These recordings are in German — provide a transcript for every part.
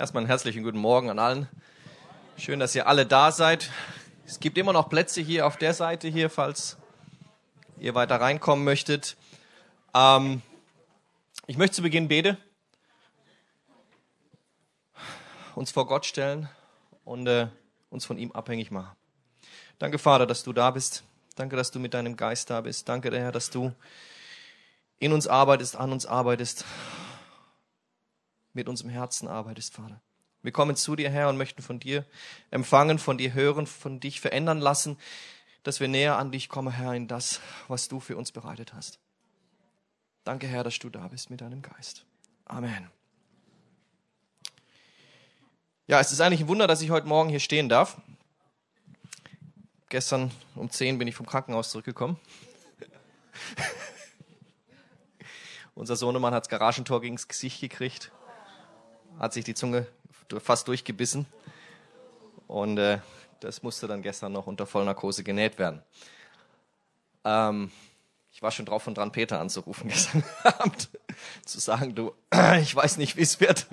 Erstmal einen herzlichen guten Morgen an allen. Schön, dass ihr alle da seid. Es gibt immer noch Plätze hier auf der Seite hier, falls ihr weiter reinkommen möchtet. Ähm, ich möchte zu Beginn beten, uns vor Gott stellen und äh, uns von ihm abhängig machen. Danke, Vater, dass du da bist. Danke, dass du mit deinem Geist da bist. Danke, Herr, dass du in uns arbeitest, an uns arbeitest mit unserem Herzen arbeitest, Vater. Wir kommen zu dir, Herr, und möchten von dir empfangen, von dir hören, von dich verändern lassen, dass wir näher an dich kommen, Herr, in das, was du für uns bereitet hast. Danke, Herr, dass du da bist mit deinem Geist. Amen. Ja, es ist eigentlich ein Wunder, dass ich heute Morgen hier stehen darf. Gestern um 10 bin ich vom Krankenhaus zurückgekommen. Unser Sohnemann hat das Garagentor gegen das Gesicht gekriegt hat sich die Zunge fast durchgebissen. Und äh, das musste dann gestern noch unter Vollnarkose genäht werden. Ähm, ich war schon drauf und dran, Peter anzurufen gestern Abend, zu sagen, du, ich weiß nicht, wie es wird.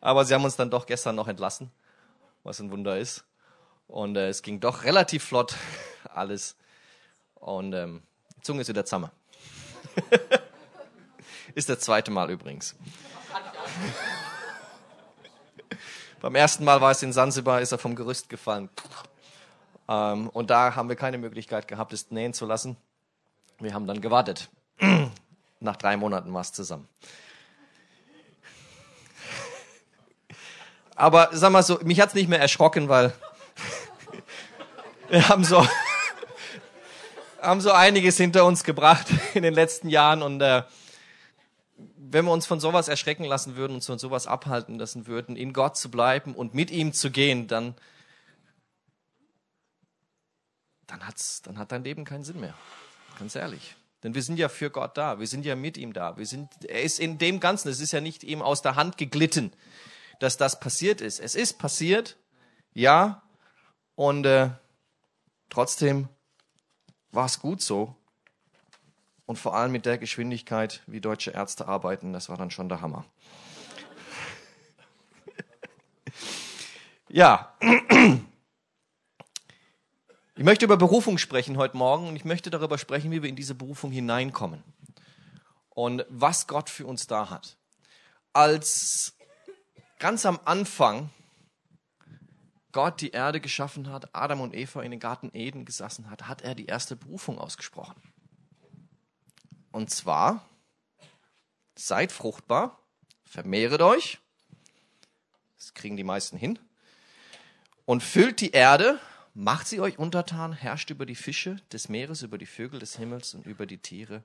Aber sie haben uns dann doch gestern noch entlassen, was ein Wunder ist. Und äh, es ging doch relativ flott alles. Und ähm, die Zunge ist wieder zusammen. ist das zweite Mal übrigens. Beim ersten Mal war es in Sansibar, ist er vom Gerüst gefallen. Ähm, und da haben wir keine Möglichkeit gehabt, es nähen zu lassen. Wir haben dann gewartet. Nach drei Monaten war es zusammen. Aber sag mal so, mich hat's nicht mehr erschrocken, weil wir haben so, haben so einiges hinter uns gebracht in den letzten Jahren und äh, wenn wir uns von sowas erschrecken lassen würden, uns von sowas abhalten lassen würden, in Gott zu bleiben und mit ihm zu gehen, dann, dann, hat's, dann hat dein Leben keinen Sinn mehr. Ganz ehrlich. Denn wir sind ja für Gott da. Wir sind ja mit ihm da. Wir sind, er ist in dem Ganzen. Es ist ja nicht ihm aus der Hand geglitten, dass das passiert ist. Es ist passiert, ja. Und äh, trotzdem war es gut so, und vor allem mit der Geschwindigkeit, wie deutsche Ärzte arbeiten, das war dann schon der Hammer. ja. Ich möchte über Berufung sprechen heute Morgen und ich möchte darüber sprechen, wie wir in diese Berufung hineinkommen und was Gott für uns da hat. Als ganz am Anfang Gott die Erde geschaffen hat, Adam und Eva in den Garten Eden gesessen hat, hat er die erste Berufung ausgesprochen. Und zwar, seid fruchtbar, vermehret euch, das kriegen die meisten hin, und füllt die Erde, macht sie euch untertan, herrscht über die Fische des Meeres, über die Vögel des Himmels und über die Tiere,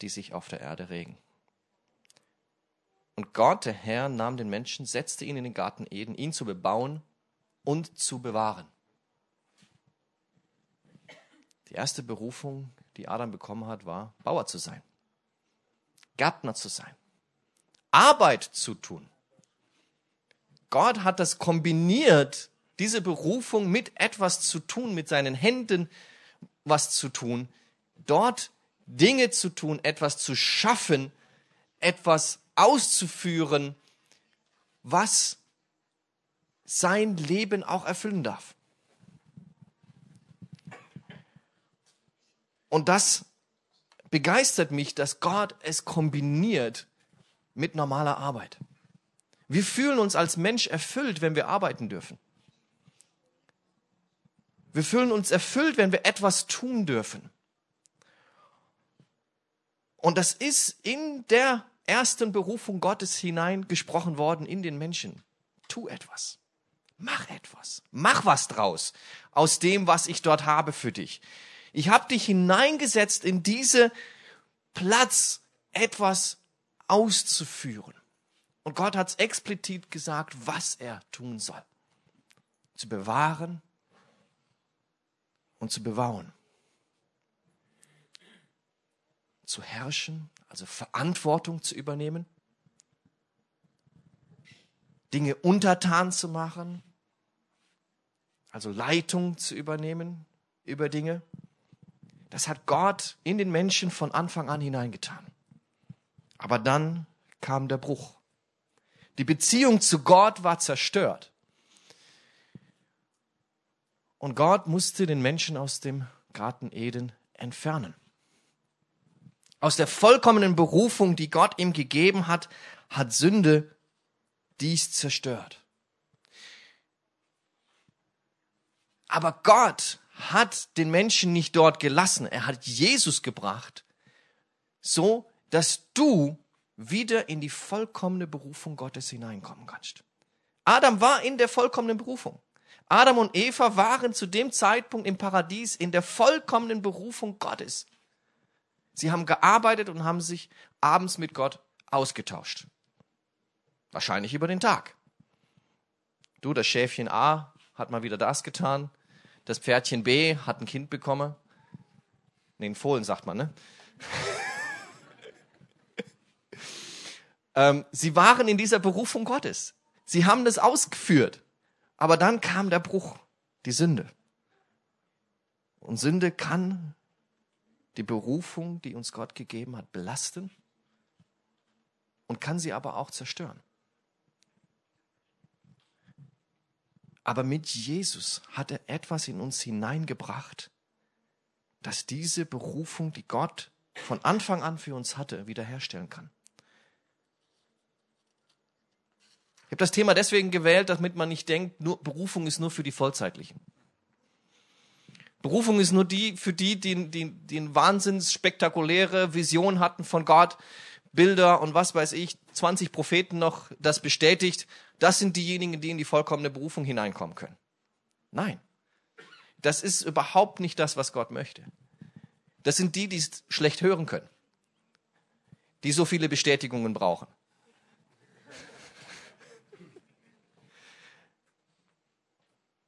die sich auf der Erde regen. Und Gott, der Herr, nahm den Menschen, setzte ihn in den Garten Eden, ihn zu bebauen und zu bewahren. Die erste Berufung, die Adam bekommen hat, war, Bauer zu sein, Gärtner zu sein, Arbeit zu tun. Gott hat das kombiniert, diese Berufung mit etwas zu tun, mit seinen Händen was zu tun, dort Dinge zu tun, etwas zu schaffen, etwas auszuführen, was sein Leben auch erfüllen darf. Und das begeistert mich, dass Gott es kombiniert mit normaler Arbeit. Wir fühlen uns als Mensch erfüllt, wenn wir arbeiten dürfen. Wir fühlen uns erfüllt, wenn wir etwas tun dürfen. Und das ist in der ersten Berufung Gottes hineingesprochen worden in den Menschen. Tu etwas. Mach etwas. Mach was draus aus dem, was ich dort habe für dich. Ich habe dich hineingesetzt in diese Platz, etwas auszuführen. Und Gott hat explizit gesagt, was er tun soll. Zu bewahren und zu bewauen. Zu herrschen, also Verantwortung zu übernehmen. Dinge untertan zu machen, also Leitung zu übernehmen über Dinge. Das hat Gott in den Menschen von Anfang an hineingetan. Aber dann kam der Bruch. Die Beziehung zu Gott war zerstört. Und Gott musste den Menschen aus dem Garten Eden entfernen. Aus der vollkommenen Berufung, die Gott ihm gegeben hat, hat Sünde dies zerstört. Aber Gott hat den Menschen nicht dort gelassen. Er hat Jesus gebracht, so dass du wieder in die vollkommene Berufung Gottes hineinkommen kannst. Adam war in der vollkommenen Berufung. Adam und Eva waren zu dem Zeitpunkt im Paradies in der vollkommenen Berufung Gottes. Sie haben gearbeitet und haben sich abends mit Gott ausgetauscht. Wahrscheinlich über den Tag. Du, das Schäfchen A hat mal wieder das getan. Das Pferdchen B hat ein Kind bekommen. Nee, ein Fohlen sagt man, ne? ähm, sie waren in dieser Berufung Gottes. Sie haben das ausgeführt. Aber dann kam der Bruch, die Sünde. Und Sünde kann die Berufung, die uns Gott gegeben hat, belasten und kann sie aber auch zerstören. Aber mit Jesus hat er etwas in uns hineingebracht, das diese Berufung, die Gott von Anfang an für uns hatte, wiederherstellen kann. Ich habe das Thema deswegen gewählt, damit man nicht denkt, nur, Berufung ist nur für die Vollzeitlichen. Berufung ist nur die für die, die, die, die eine wahnsinns spektakuläre Vision hatten von Gott, Bilder und was weiß ich, 20 Propheten noch das bestätigt. Das sind diejenigen, die in die vollkommene Berufung hineinkommen können. Nein. Das ist überhaupt nicht das, was Gott möchte. Das sind die, die es schlecht hören können. Die so viele Bestätigungen brauchen.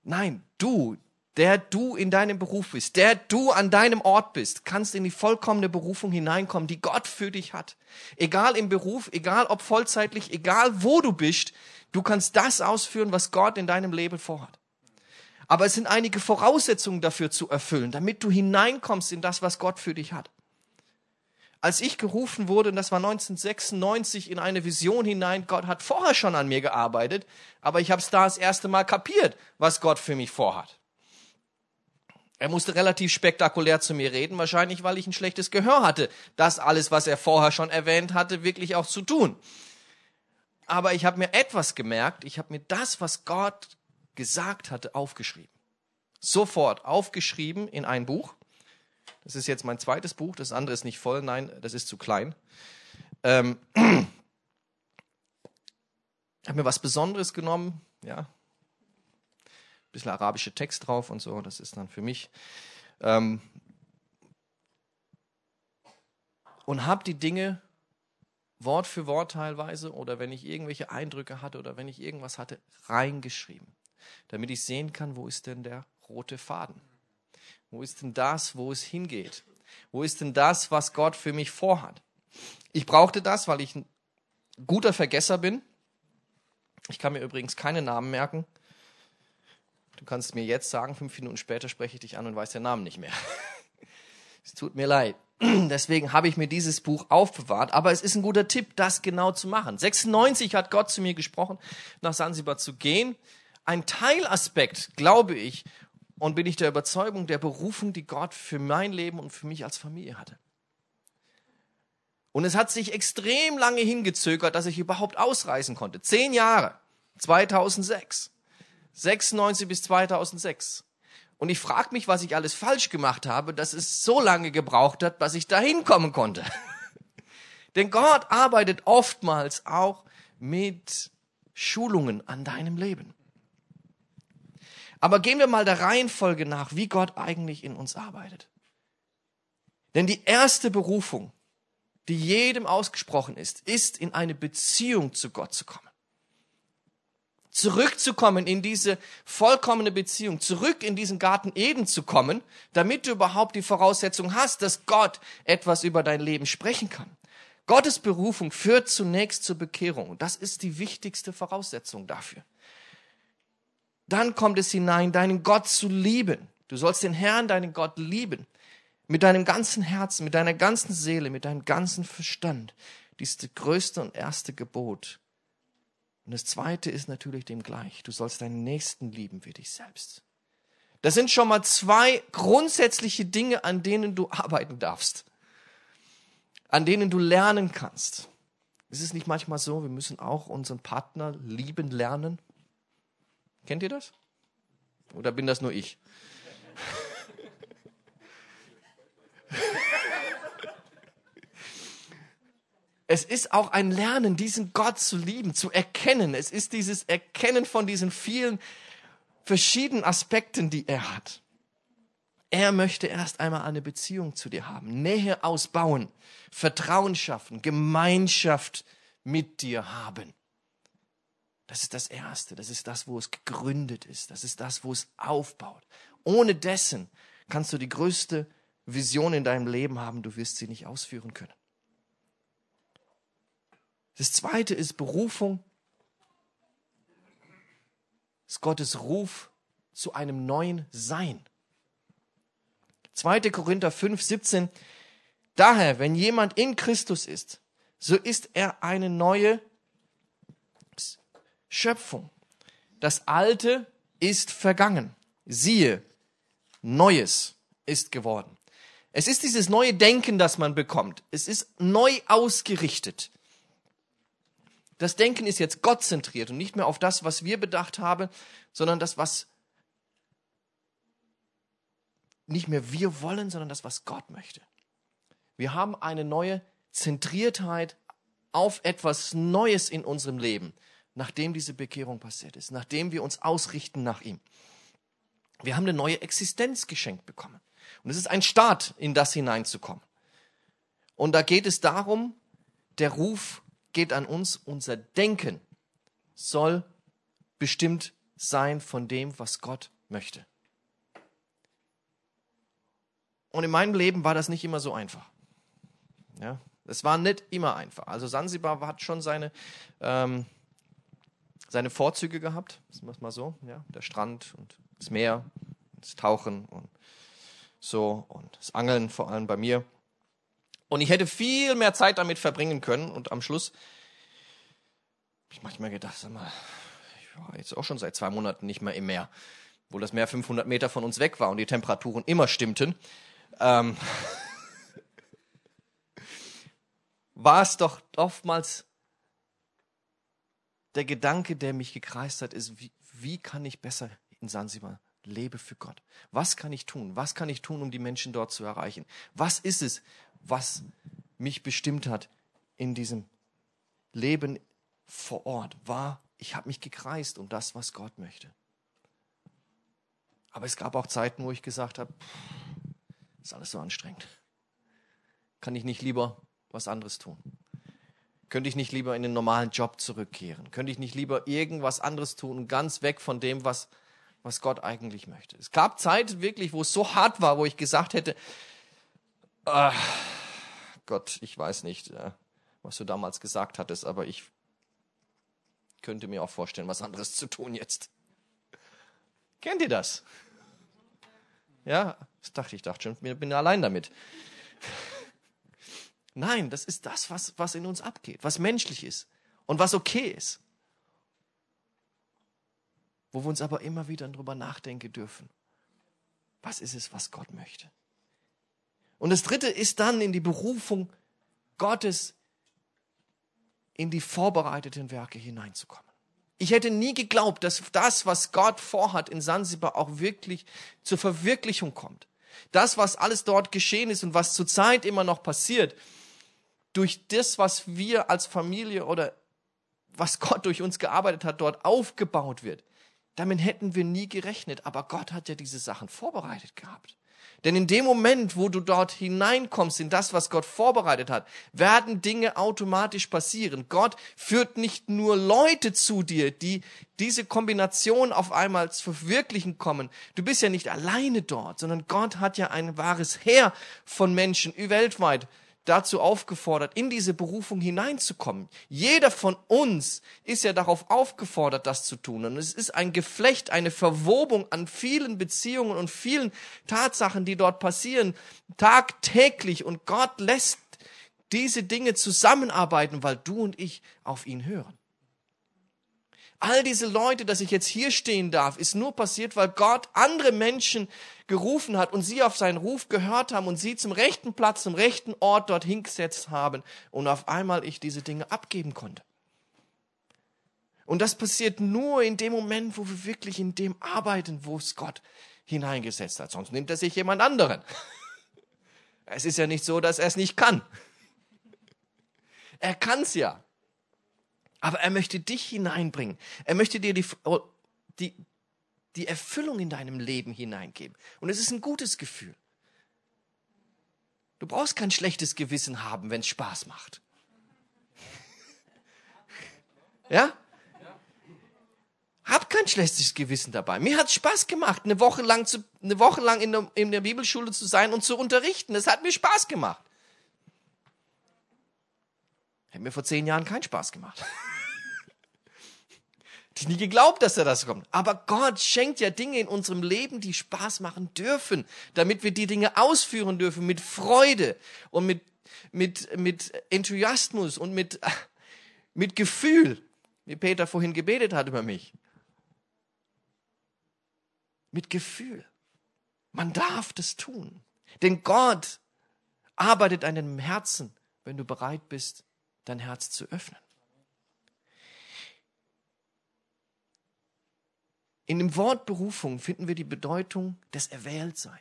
Nein, du, der du in deinem Beruf bist, der du an deinem Ort bist, kannst in die vollkommene Berufung hineinkommen, die Gott für dich hat. Egal im Beruf, egal ob vollzeitlich, egal wo du bist, Du kannst das ausführen, was Gott in deinem Leben vorhat. Aber es sind einige Voraussetzungen dafür zu erfüllen, damit du hineinkommst in das, was Gott für dich hat. Als ich gerufen wurde, und das war 1996, in eine Vision hinein, Gott hat vorher schon an mir gearbeitet, aber ich habe es da das erste Mal kapiert, was Gott für mich vorhat. Er musste relativ spektakulär zu mir reden, wahrscheinlich weil ich ein schlechtes Gehör hatte, das alles, was er vorher schon erwähnt hatte, wirklich auch zu tun aber ich habe mir etwas gemerkt. Ich habe mir das, was Gott gesagt hatte, aufgeschrieben. Sofort aufgeschrieben in ein Buch. Das ist jetzt mein zweites Buch. Das andere ist nicht voll. Nein, das ist zu klein. Ähm, habe mir was Besonderes genommen. Ja, bisschen arabische Text drauf und so. Das ist dann für mich. Ähm, und habe die Dinge Wort für Wort teilweise oder wenn ich irgendwelche Eindrücke hatte oder wenn ich irgendwas hatte, reingeschrieben, damit ich sehen kann, wo ist denn der rote Faden? Wo ist denn das, wo es hingeht? Wo ist denn das, was Gott für mich vorhat? Ich brauchte das, weil ich ein guter Vergesser bin. Ich kann mir übrigens keine Namen merken. Du kannst mir jetzt sagen, fünf Minuten später spreche ich dich an und weiß den Namen nicht mehr. es tut mir leid. Deswegen habe ich mir dieses Buch aufbewahrt. Aber es ist ein guter Tipp, das genau zu machen. 96 hat Gott zu mir gesprochen, nach Sansibar zu gehen. Ein Teilaspekt, glaube ich, und bin ich der Überzeugung der Berufung, die Gott für mein Leben und für mich als Familie hatte. Und es hat sich extrem lange hingezögert, dass ich überhaupt ausreisen konnte. Zehn Jahre. 2006. 96 bis 2006. Und ich frage mich, was ich alles falsch gemacht habe, dass es so lange gebraucht hat, bis ich dahin kommen konnte. Denn Gott arbeitet oftmals auch mit Schulungen an deinem Leben. Aber gehen wir mal der Reihenfolge nach, wie Gott eigentlich in uns arbeitet. Denn die erste Berufung, die jedem ausgesprochen ist, ist in eine Beziehung zu Gott zu kommen zurückzukommen in diese vollkommene Beziehung, zurück in diesen Garten Eden zu kommen, damit du überhaupt die Voraussetzung hast, dass Gott etwas über dein Leben sprechen kann. Gottes Berufung führt zunächst zur Bekehrung. Das ist die wichtigste Voraussetzung dafür. Dann kommt es hinein, deinen Gott zu lieben. Du sollst den Herrn, deinen Gott lieben. Mit deinem ganzen Herzen, mit deiner ganzen Seele, mit deinem ganzen Verstand. Dies ist das größte und erste Gebot Und das zweite ist natürlich dem gleich. Du sollst deinen Nächsten lieben wie dich selbst. Das sind schon mal zwei grundsätzliche Dinge, an denen du arbeiten darfst. An denen du lernen kannst. Ist es nicht manchmal so, wir müssen auch unseren Partner lieben lernen? Kennt ihr das? Oder bin das nur ich? Es ist auch ein Lernen, diesen Gott zu lieben, zu erkennen. Es ist dieses Erkennen von diesen vielen verschiedenen Aspekten, die er hat. Er möchte erst einmal eine Beziehung zu dir haben, Nähe ausbauen, Vertrauen schaffen, Gemeinschaft mit dir haben. Das ist das Erste, das ist das, wo es gegründet ist, das ist das, wo es aufbaut. Ohne dessen kannst du die größte Vision in deinem Leben haben, du wirst sie nicht ausführen können. Das zweite ist Berufung. Das ist Gottes Ruf zu einem neuen Sein. 2. Korinther 5, 17. Daher, wenn jemand in Christus ist, so ist er eine neue Schöpfung. Das Alte ist vergangen. Siehe, Neues ist geworden. Es ist dieses neue Denken, das man bekommt. Es ist neu ausgerichtet. Das Denken ist jetzt gottzentriert und nicht mehr auf das, was wir bedacht haben, sondern das, was nicht mehr wir wollen, sondern das, was Gott möchte. Wir haben eine neue Zentriertheit auf etwas Neues in unserem Leben, nachdem diese Bekehrung passiert ist, nachdem wir uns ausrichten nach ihm. Wir haben eine neue Existenz geschenkt bekommen. Und es ist ein Start, in das hineinzukommen. Und da geht es darum, der Ruf geht an uns. Unser Denken soll bestimmt sein von dem, was Gott möchte. Und in meinem Leben war das nicht immer so einfach. Ja, es war nicht immer einfach. Also Sansibar hat schon seine, ähm, seine Vorzüge gehabt, sagen wir es mal so. Ja, der Strand und das Meer, das Tauchen und so und das Angeln vor allem bei mir. Und ich hätte viel mehr Zeit damit verbringen können. Und am Schluss habe ich manchmal gedacht, sag mal, ich war jetzt auch schon seit zwei Monaten nicht mehr im Meer, wo das Meer 500 Meter von uns weg war und die Temperaturen immer stimmten. Ähm, war es doch oftmals der Gedanke, der mich gekreist hat, ist, wie, wie kann ich besser in Sansibar lebe für Gott? Was kann ich tun? Was kann ich tun, um die Menschen dort zu erreichen? Was ist es, was mich bestimmt hat in diesem Leben vor Ort? War, ich habe mich gekreist um das, was Gott möchte. Aber es gab auch Zeiten, wo ich gesagt habe, ist alles so anstrengend. Kann ich nicht lieber was anderes tun? Könnte ich nicht lieber in den normalen Job zurückkehren? Könnte ich nicht lieber irgendwas anderes tun, ganz weg von dem, was, was Gott eigentlich möchte? Es gab Zeiten wirklich, wo es so hart war, wo ich gesagt hätte, äh, Gott, ich weiß nicht, äh, was du damals gesagt hattest, aber ich könnte mir auch vorstellen, was anderes zu tun jetzt. Kennt ihr das? Ja, das dachte ich, dachte schon, ich bin allein damit. Nein, das ist das, was, was in uns abgeht, was menschlich ist und was okay ist. Wo wir uns aber immer wieder darüber nachdenken dürfen. Was ist es, was Gott möchte? Und das dritte ist dann in die Berufung Gottes in die vorbereiteten Werke hineinzukommen. Ich hätte nie geglaubt, dass das, was Gott vorhat in Sansibar, auch wirklich zur Verwirklichung kommt. Das, was alles dort geschehen ist und was zurzeit immer noch passiert, durch das, was wir als Familie oder was Gott durch uns gearbeitet hat, dort aufgebaut wird. Damit hätten wir nie gerechnet, aber Gott hat ja diese Sachen vorbereitet gehabt. Denn in dem Moment, wo du dort hineinkommst in das, was Gott vorbereitet hat, werden Dinge automatisch passieren. Gott führt nicht nur Leute zu dir, die diese Kombination auf einmal zu verwirklichen kommen. Du bist ja nicht alleine dort, sondern Gott hat ja ein wahres Heer von Menschen weltweit dazu aufgefordert, in diese Berufung hineinzukommen. Jeder von uns ist ja darauf aufgefordert, das zu tun. Und es ist ein Geflecht, eine Verwobung an vielen Beziehungen und vielen Tatsachen, die dort passieren, tagtäglich. Und Gott lässt diese Dinge zusammenarbeiten, weil du und ich auf ihn hören. All diese Leute, dass ich jetzt hier stehen darf, ist nur passiert, weil Gott andere Menschen gerufen hat und sie auf seinen Ruf gehört haben und sie zum rechten Platz, zum rechten Ort dorthin gesetzt haben und auf einmal ich diese Dinge abgeben konnte. Und das passiert nur in dem Moment, wo wir wirklich in dem arbeiten, wo es Gott hineingesetzt hat. Sonst nimmt er sich jemand anderen. Es ist ja nicht so, dass er es nicht kann. Er kann es ja. Aber er möchte dich hineinbringen. Er möchte dir die, die, die Erfüllung in deinem Leben hineingeben. Und es ist ein gutes Gefühl. Du brauchst kein schlechtes Gewissen haben, wenn es Spaß macht. Ja? Hab kein schlechtes Gewissen dabei. Mir hat Spaß gemacht, eine Woche lang, zu, eine Woche lang in, der, in der Bibelschule zu sein und zu unterrichten. Es hat mir Spaß gemacht. Hätte mir vor zehn Jahren keinen Spaß gemacht. Ich nie geglaubt, dass er das kommt. Aber Gott schenkt ja Dinge in unserem Leben, die Spaß machen dürfen, damit wir die Dinge ausführen dürfen mit Freude und mit, mit, mit Enthusiasmus und mit, mit Gefühl, wie Peter vorhin gebetet hat über mich. Mit Gefühl. Man darf das tun. Denn Gott arbeitet an deinem Herzen, wenn du bereit bist, dein Herz zu öffnen. In dem Wort Berufung finden wir die Bedeutung des Erwähltsein.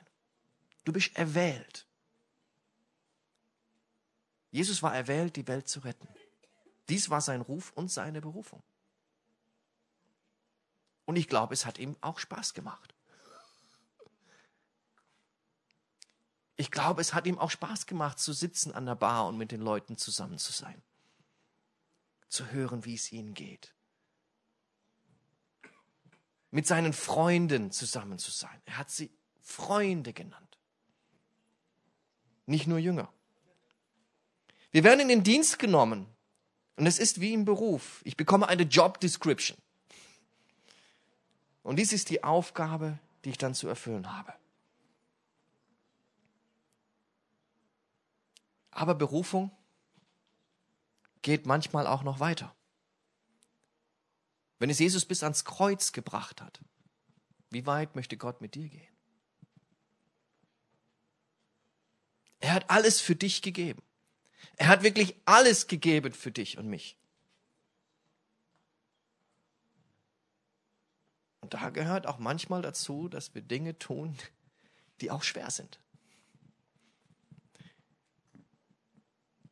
Du bist erwählt. Jesus war erwählt, die Welt zu retten. Dies war sein Ruf und seine Berufung. Und ich glaube, es hat ihm auch Spaß gemacht. Ich glaube, es hat ihm auch Spaß gemacht, zu sitzen an der Bar und mit den Leuten zusammen zu sein. Zu hören, wie es ihnen geht mit seinen Freunden zusammen zu sein. Er hat sie Freunde genannt. Nicht nur Jünger. Wir werden in den Dienst genommen. Und es ist wie im Beruf. Ich bekomme eine Job Description. Und dies ist die Aufgabe, die ich dann zu erfüllen habe. Aber Berufung geht manchmal auch noch weiter. Wenn es Jesus bis ans Kreuz gebracht hat, wie weit möchte Gott mit dir gehen? Er hat alles für dich gegeben. Er hat wirklich alles gegeben für dich und mich. Und da gehört auch manchmal dazu, dass wir Dinge tun, die auch schwer sind.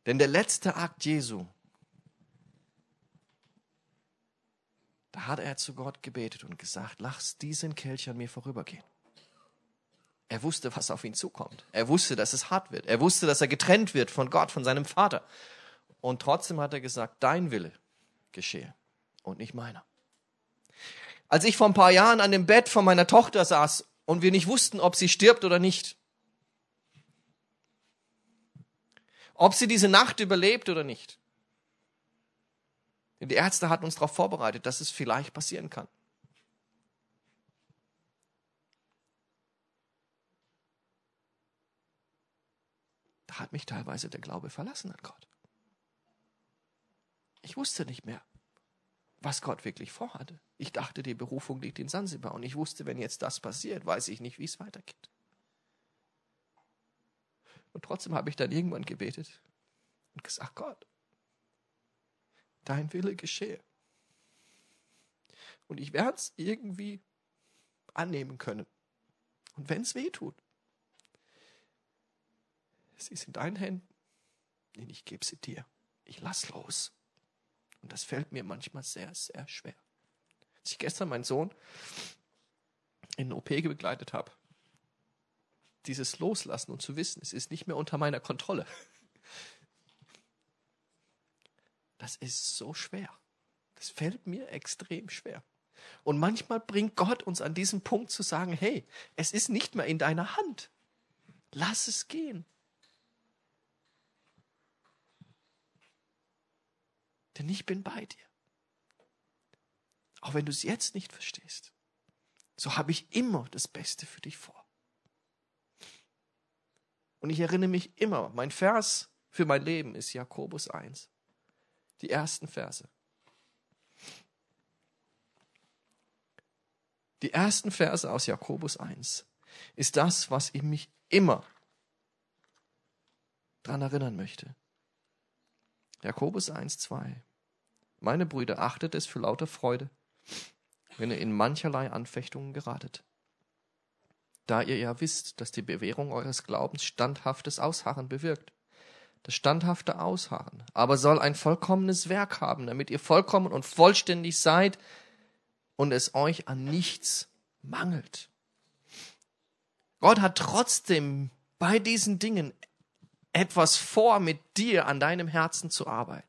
Denn der letzte Akt Jesu hat er zu Gott gebetet und gesagt, lass diesen Kelch an mir vorübergehen. Er wusste, was auf ihn zukommt. Er wusste, dass es hart wird. Er wusste, dass er getrennt wird von Gott, von seinem Vater. Und trotzdem hat er gesagt, dein Wille geschehe und nicht meiner. Als ich vor ein paar Jahren an dem Bett von meiner Tochter saß und wir nicht wussten, ob sie stirbt oder nicht, ob sie diese Nacht überlebt oder nicht, die Ärzte hatten uns darauf vorbereitet, dass es vielleicht passieren kann. Da hat mich teilweise der Glaube verlassen an Gott. Ich wusste nicht mehr, was Gott wirklich vorhatte. Ich dachte, die Berufung liegt in Sansibar und ich wusste, wenn jetzt das passiert, weiß ich nicht, wie es weitergeht. Und trotzdem habe ich dann irgendwann gebetet und gesagt, Gott, dein Wille geschehe. Und ich werde es irgendwie annehmen können. Und wenn es weh tut, sie ist in deinen Händen, ich gebe sie dir. Ich lass los. Und das fällt mir manchmal sehr, sehr schwer. Als ich gestern meinen Sohn in den OP begleitet habe, dieses Loslassen und zu wissen, es ist nicht mehr unter meiner Kontrolle. Das ist so schwer. Das fällt mir extrem schwer. Und manchmal bringt Gott uns an diesen Punkt zu sagen, hey, es ist nicht mehr in deiner Hand. Lass es gehen. Denn ich bin bei dir. Auch wenn du es jetzt nicht verstehst, so habe ich immer das Beste für dich vor. Und ich erinnere mich immer, mein Vers für mein Leben ist Jakobus 1 die ersten Verse. Die ersten Verse aus Jakobus 1 ist das, was ich mich immer dran erinnern möchte. Jakobus 1, 2. Meine Brüder, achtet es für lauter Freude, wenn ihr in mancherlei Anfechtungen geratet. Da ihr ja wisst, dass die Bewährung eures Glaubens standhaftes Ausharren bewirkt. Das standhafte Ausharren aber soll ein vollkommenes Werk haben, damit ihr vollkommen und vollständig seid und es euch an nichts mangelt. Gott hat trotzdem bei diesen Dingen etwas vor, mit dir an deinem Herzen zu arbeiten.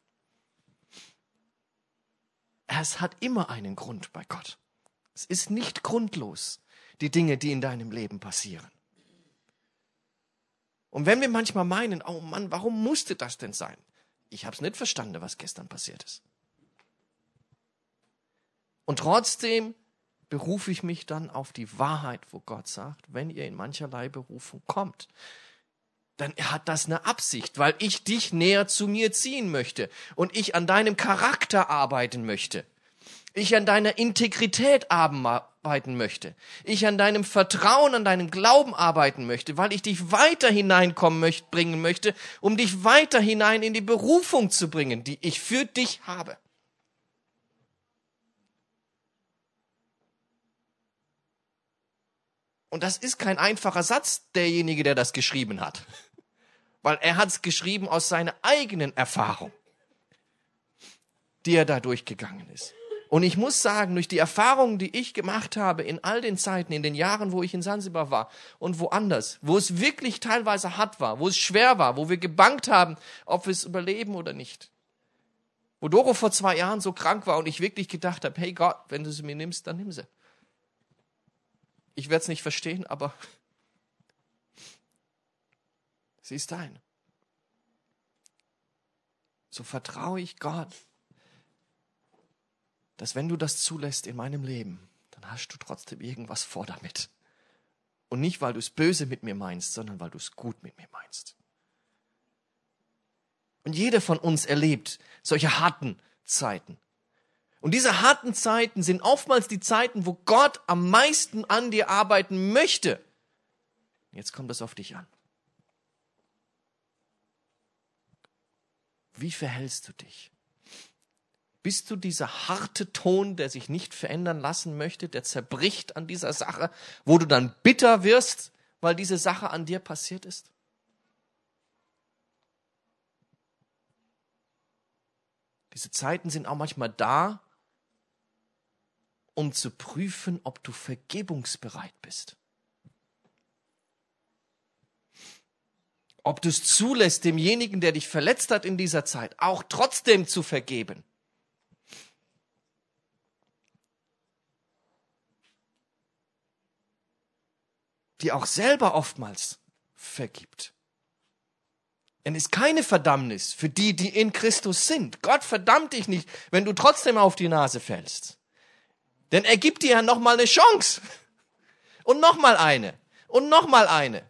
Es hat immer einen Grund bei Gott. Es ist nicht grundlos, die Dinge, die in deinem Leben passieren. Und wenn wir manchmal meinen, oh Mann, warum musste das denn sein? Ich habe es nicht verstanden, was gestern passiert ist. Und trotzdem berufe ich mich dann auf die Wahrheit, wo Gott sagt, wenn ihr in mancherlei Berufung kommt, dann hat das eine Absicht, weil ich dich näher zu mir ziehen möchte und ich an deinem Charakter arbeiten möchte. Ich an deiner Integrität arbeiten möchte. Ich an deinem Vertrauen, an deinem Glauben arbeiten möchte, weil ich dich weiter hineinkommen möchte, bringen möchte, um dich weiter hinein in die Berufung zu bringen, die ich für dich habe. Und das ist kein einfacher Satz, derjenige, der das geschrieben hat. Weil er hat es geschrieben aus seiner eigenen Erfahrung, die er da durchgegangen ist. Und ich muss sagen, durch die Erfahrungen, die ich gemacht habe in all den Zeiten, in den Jahren, wo ich in Sansibar war und woanders, wo es wirklich teilweise hart war, wo es schwer war, wo wir gebankt haben, ob wir es überleben oder nicht. Wo Doro vor zwei Jahren so krank war und ich wirklich gedacht habe, hey Gott, wenn du sie mir nimmst, dann nimm sie. Ich werde es nicht verstehen, aber sie ist dein. So vertraue ich Gott, dass wenn du das zulässt in meinem Leben, dann hast du trotzdem irgendwas vor damit. Und nicht, weil du es böse mit mir meinst, sondern weil du es gut mit mir meinst. Und jeder von uns erlebt solche harten Zeiten. Und diese harten Zeiten sind oftmals die Zeiten, wo Gott am meisten an dir arbeiten möchte. Jetzt kommt es auf dich an. Wie verhältst du dich? Bist du dieser harte Ton, der sich nicht verändern lassen möchte, der zerbricht an dieser Sache, wo du dann bitter wirst, weil diese Sache an dir passiert ist? Diese Zeiten sind auch manchmal da, um zu prüfen, ob du vergebungsbereit bist. Ob du es zulässt, demjenigen, der dich verletzt hat in dieser Zeit, auch trotzdem zu vergeben. Die auch selber oftmals vergibt. Denn es ist keine Verdammnis für die, die in Christus sind. Gott verdammt dich nicht, wenn du trotzdem auf die Nase fällst. Denn er gibt dir ja nochmal eine Chance. Und nochmal eine. Und nochmal eine.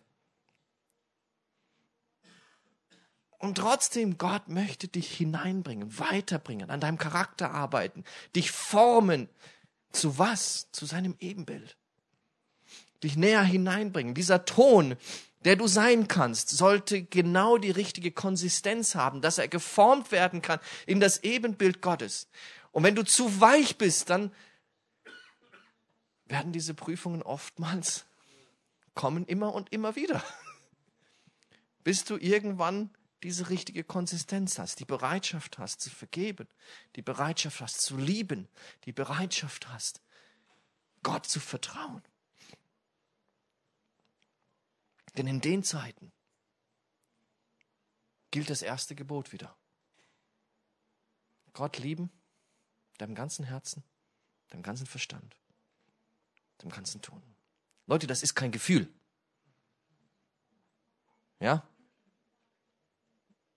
Und trotzdem, Gott möchte dich hineinbringen, weiterbringen, an deinem Charakter arbeiten, dich formen. Zu was? Zu seinem Ebenbild. Dich näher hineinbringen. Dieser Ton, der du sein kannst, sollte genau die richtige Konsistenz haben, dass er geformt werden kann in das Ebenbild Gottes. Und wenn du zu weich bist, dann werden diese Prüfungen oftmals kommen immer und immer wieder. Bis du irgendwann diese richtige Konsistenz hast, die Bereitschaft hast zu vergeben, die Bereitschaft hast zu lieben, die Bereitschaft hast, Gott zu vertrauen. Denn in den Zeiten gilt das erste Gebot wieder. Gott lieben, deinem ganzen Herzen, deinem ganzen Verstand dem ganzen Tun. Leute, das ist kein Gefühl. Ja?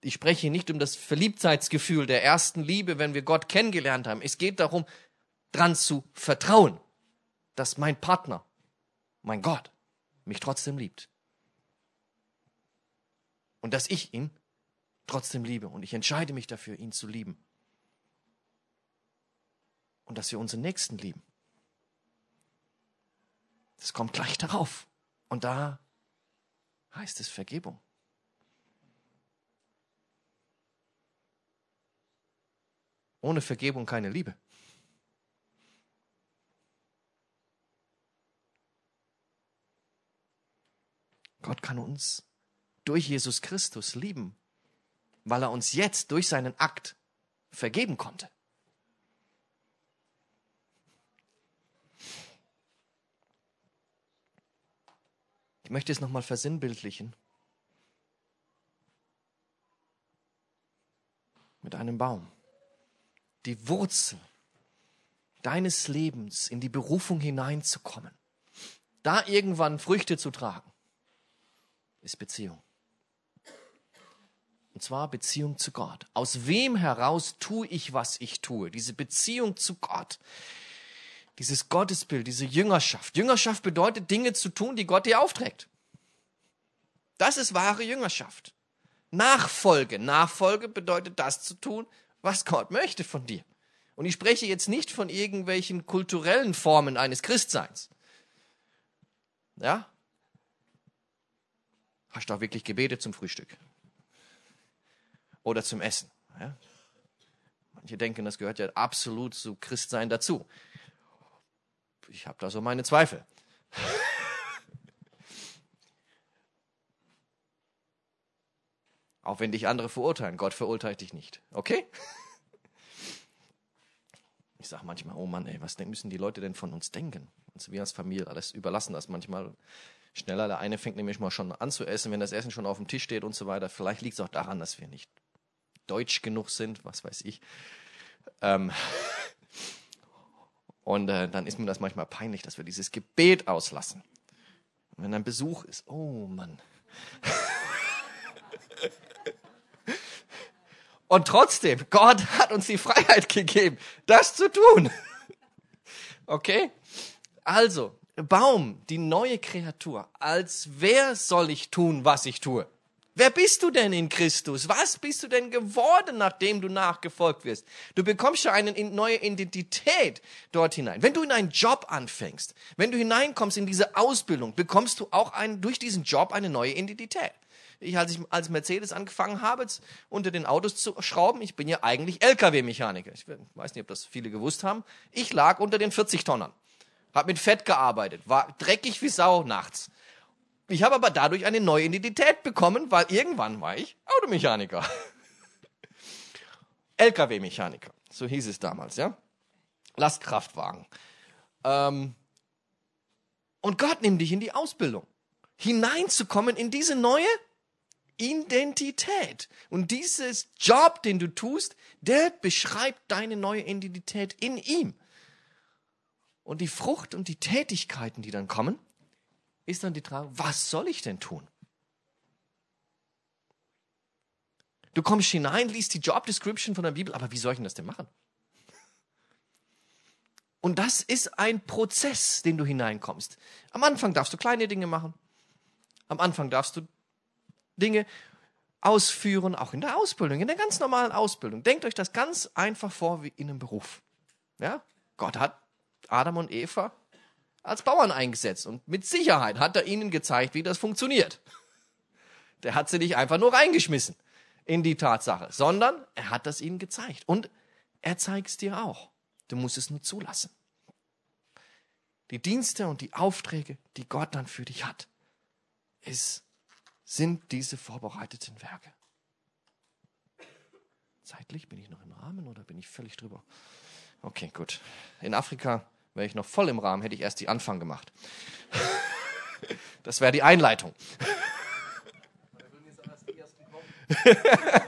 Ich spreche nicht um das Verliebtheitsgefühl der ersten Liebe, wenn wir Gott kennengelernt haben. Es geht darum, dran zu vertrauen, dass mein Partner, mein Gott, mich trotzdem liebt. Und dass ich ihn trotzdem liebe. Und ich entscheide mich dafür, ihn zu lieben. Und dass wir unseren Nächsten lieben. Das kommt gleich darauf. Und da heißt es Vergebung. Ohne Vergebung keine Liebe. Gott kann uns durch Jesus Christus lieben, weil er uns jetzt durch seinen Akt vergeben konnte. Ich möchte es nochmal versinnbildlichen. Mit einem Baum. Die Wurzel deines Lebens in die Berufung hineinzukommen, da irgendwann Früchte zu tragen, ist Beziehung. Und zwar Beziehung zu Gott. Aus wem heraus tue ich, was ich tue? Diese Beziehung zu Gott. Dieses Gottesbild, diese Jüngerschaft. Jüngerschaft bedeutet, Dinge zu tun, die Gott dir aufträgt. Das ist wahre Jüngerschaft. Nachfolge. Nachfolge bedeutet das zu tun, was Gott möchte von dir. Und ich spreche jetzt nicht von irgendwelchen kulturellen Formen eines Christseins. Ja? Hast du auch wirklich gebetet zum Frühstück? Oder zum Essen? Ja? Manche denken, das gehört ja absolut zu Christsein dazu. Ich habe da so meine Zweifel. Auch wenn dich andere verurteilen, Gott verurteilt dich nicht. Okay? Ich sage manchmal, oh Mann, ey, was müssen die Leute denn von uns denken? Also wir als Familie alles überlassen das manchmal schneller. Der eine fängt nämlich mal schon an zu essen, wenn das Essen schon auf dem Tisch steht und so weiter. Vielleicht liegt es auch daran, dass wir nicht deutsch genug sind, was weiß ich. Ähm und äh, dann ist mir das manchmal peinlich, dass wir dieses Gebet auslassen. Und wenn ein Besuch ist, oh Mann. Und trotzdem, Gott hat uns die Freiheit gegeben, das zu tun. Okay? Also, Baum, die neue Kreatur. Als wer soll ich tun, was ich tue? Wer bist du denn in Christus? Was bist du denn geworden, nachdem du nachgefolgt wirst? Du bekommst ja eine neue Identität dort hinein. Wenn du in einen Job anfängst, wenn du hineinkommst in diese Ausbildung, bekommst du auch ein, durch diesen Job eine neue Identität. Ich, als ich als Mercedes angefangen habe, unter den Autos zu schrauben, ich bin ja eigentlich LKW-Mechaniker. Ich weiß nicht, ob das viele gewusst haben. Ich lag unter den 40-Tonnern, habe mit Fett gearbeitet, war dreckig wie Sau nachts. Ich habe aber dadurch eine neue Identität bekommen, weil irgendwann war ich Automechaniker. LKW-Mechaniker, so hieß es damals, ja. Lastkraftwagen. Ähm, und Gott nimmt dich in die Ausbildung, hineinzukommen in diese neue Identität. Und dieses Job, den du tust, der beschreibt deine neue Identität in ihm. Und die Frucht und die Tätigkeiten, die dann kommen, ist dann die Frage, was soll ich denn tun? Du kommst hinein, liest die Job Description von der Bibel, aber wie soll ich denn das denn machen? Und das ist ein Prozess, den du hineinkommst. Am Anfang darfst du kleine Dinge machen. Am Anfang darfst du Dinge ausführen, auch in der Ausbildung, in der ganz normalen Ausbildung. Denkt euch das ganz einfach vor wie in einem Beruf. Ja? Gott hat Adam und Eva als Bauern eingesetzt und mit Sicherheit hat er ihnen gezeigt, wie das funktioniert. Der hat sie nicht einfach nur reingeschmissen in die Tatsache, sondern er hat das ihnen gezeigt und er zeigt es dir auch. Du musst es nur zulassen. Die Dienste und die Aufträge, die Gott dann für dich hat, ist sind diese vorbereiteten Werke. Zeitlich bin ich noch im Rahmen oder bin ich völlig drüber? Okay, gut. In Afrika wäre ich noch voll im Rahmen, hätte ich erst die Anfang gemacht. Das wäre die Einleitung.